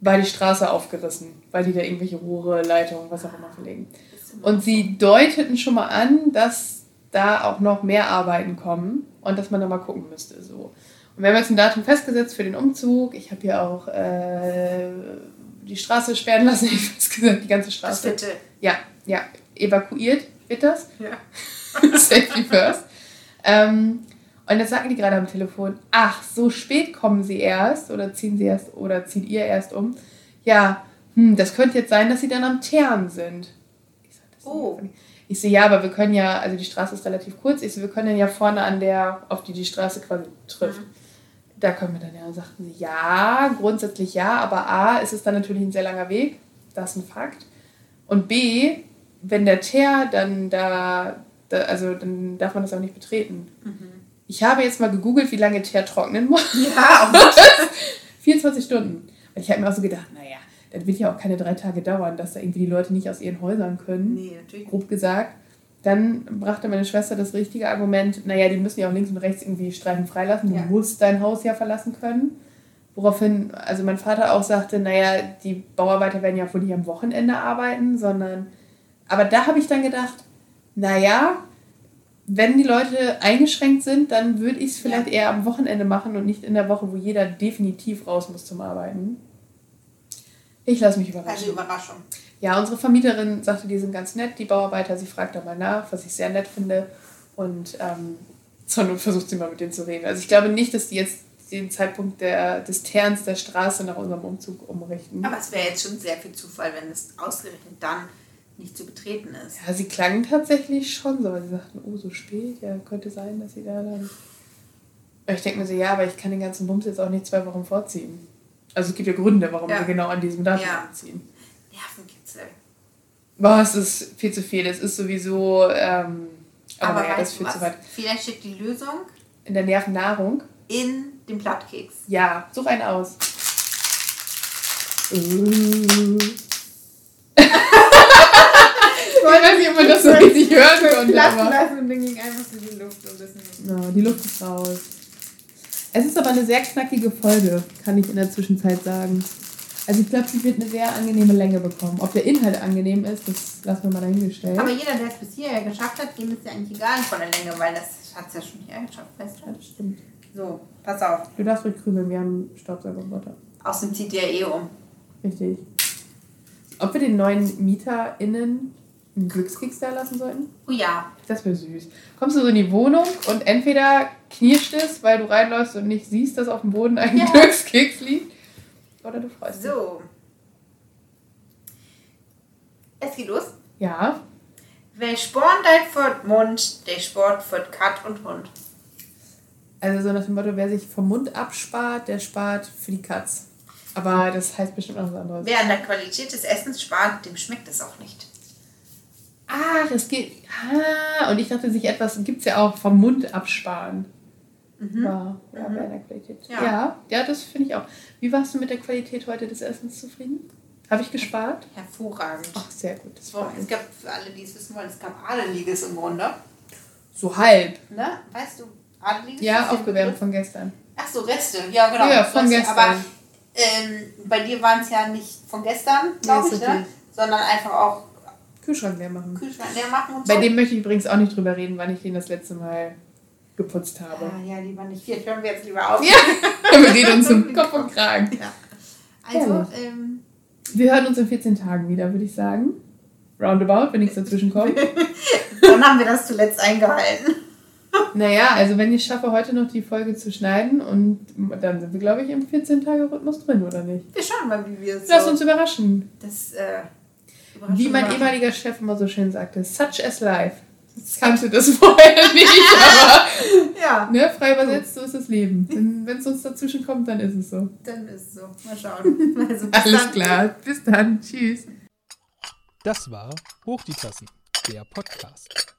war die Straße aufgerissen, weil die da irgendwelche Rohre, Leitungen, was auch immer verlegen. Und sie deuteten schon mal an, dass da auch noch mehr Arbeiten kommen und dass man da mal gucken müsste. So. Und wir haben jetzt ein Datum festgesetzt für den Umzug. Ich habe hier auch äh, die Straße sperren lassen, ich gesagt, die ganze Das Straße. Viertel. Ja, ja, evakuiert wird das. Ja. Safety first. Ähm, und jetzt sagten die gerade am Telefon, ach, so spät kommen sie erst oder ziehen sie erst oder zieht ihr erst um. Ja, hm, das könnte jetzt sein, dass sie dann am Teeren sind. Ich sag, das Oh. Ich sehe, ja, aber wir können ja, also die Straße ist relativ kurz, ich so, wir können ja vorne an der, auf die die Straße quasi trifft. Da können wir dann ja, sagten sie, ja, grundsätzlich ja, aber A, ist es dann natürlich ein sehr langer Weg, das ist ein Fakt. Und B, wenn der Teer dann da, da also dann darf man das auch nicht betreten. Ich habe jetzt mal gegoogelt, wie lange Teer trocknen muss. Ja, auch 24 Stunden. Und ich habe mir auch so gedacht, naja, das wird ja auch keine drei Tage dauern, dass da irgendwie die Leute nicht aus ihren Häusern können Nee, natürlich. grob gesagt. Dann brachte meine Schwester das richtige Argument, naja, die müssen ja auch links und rechts irgendwie Streifen freilassen. Du Ja. musst dein Haus ja verlassen können. Woraufhin, also mein Vater auch sagte, naja, die Bauarbeiter werden ja wohl nicht am Wochenende arbeiten, sondern Aber da habe ich dann gedacht, naja, wenn die Leute eingeschränkt sind, dann würde ich es vielleicht ja. eher am Wochenende machen und nicht in der Woche, wo jeder definitiv raus muss zum Arbeiten. Ich lasse mich überraschen. Also Überraschung. Ja, unsere Vermieterin sagte, die sind ganz nett, die Bauarbeiter. Sie fragt da mal nach, was ich sehr nett finde. Und ähm, versucht sie mal mit denen zu reden. Also ich glaube nicht, dass die jetzt den Zeitpunkt der, des Terns der Straße nach unserem Umzug umrichten. Aber es wäre jetzt schon sehr viel Zufall, wenn es ausgerechnet dann nicht zu betreten ist. Ja, sie klangen tatsächlich schon so, weil sie sagten, oh, so spät, ja, könnte sein, dass sie da dann. Ich denke mir so, ja, aber ich kann den ganzen Bums jetzt auch nicht zwei Wochen vorziehen. Also es gibt ja Gründe, warum ja. wir genau an diesem Datum ja. ziehen. Nervenkitzel. Boah, es ist viel zu viel. Es ist sowieso. Ähm, aber, aber ja, das führt zu weit. Vielleicht steht die Lösung. In der Nervennahrung. In dem Plattkeks. Ja, such einen aus. Ich weiß nicht, ob man das so richtig hören konnte. Lassen, lassen und dann ging einfach so die Luft so ein bisschen. Ja, die Luft ist raus. Es ist aber eine sehr knackige Folge, kann ich in der Zwischenzeit sagen. Also ich glaube, sie wird eine sehr angenehme Länge bekommen. Ob der Inhalt angenehm ist, das lassen wir mal dahingestellt. Aber jeder, der es bis hierher geschafft hat, dem ist ja eigentlich egal von der Länge, weil das hat es ja schon hierher geschafft, weißt du? Das stimmt. So, pass auf. Du darfst ruhig krümeln, wir haben Staubsaugerroboter. Außerdem zieht der eh um. Richtig. Ob wir den neuen MieterInnen einen Glückskeks da lassen sollten? Oh ja. Das wäre süß. Kommst du so in die Wohnung und entweder knirscht es, weil du reinläufst und nicht siehst, dass auf dem Boden ein ja. Glückskeks liegt, oder du freust dich. So. Es geht los. Ja. Wer Sporn deit vor Mund, der Sport für Kat und Hund. Also so nach dem Motto, wer sich vom Mund abspart, der spart für die Katz. Aber das heißt bestimmt noch was anderes. Wer an der Qualität des Essens spart, dem schmeckt es auch nicht. Ach, es geht. Ah, und ich dachte, sich etwas gibt es ja auch vom Mund absparen. Mhm. Ja, ja, mhm. bei Qualität. Ja, ja, ja das finde ich auch. Wie warst du mit der Qualität heute des Essens zufrieden? Habe ich gespart? Hervorragend. Ach, sehr gut. Das so, es gab, für alle, die es wissen wollen, es gab Adeliges im Grunde. So halb. Ne? Weißt du, Adeliges? Ja, aufgewärmt von gestern. Ach so, Reste. Ja, genau. Ja, von gestern. Aber ähm, bei dir waren es ja nicht von gestern, glaube ich, ne? sondern einfach auch Kühlschrank leer machen. Kühlschrank leer machen und so. Bei dem möchte ich übrigens auch nicht drüber reden, wann ich den das letzte Mal geputzt habe. Ah, ja, lieber nicht. Hier hören wir jetzt lieber auf. Ja, wir reden uns im Kopf und Kragen. Ja. Also, ähm, wir hören uns in 14 Tagen wieder, würde ich sagen. Roundabout, wenn nichts dazwischen kommt. Dann haben wir das zuletzt eingehalten. Naja, also wenn ich schaffe, heute noch die Folge zu schneiden und dann sind wir, glaube ich, im 14-Tage-Rhythmus drin, oder nicht? Wir schauen mal, wie wir es Lass so uns überraschen. Das, äh, wie mein ehemaliger Chef immer so schön sagte, such as life. Ich kannte das vorher nicht, aber ja. ne, frei übersetzt, so ist das Leben. Wenn es uns dazwischen kommt, dann ist es so. Dann ist es so. Mal schauen. Also, Alles dann. klar. Bis dann. Tschüss. Das war Hoch die Tassen, der Podcast.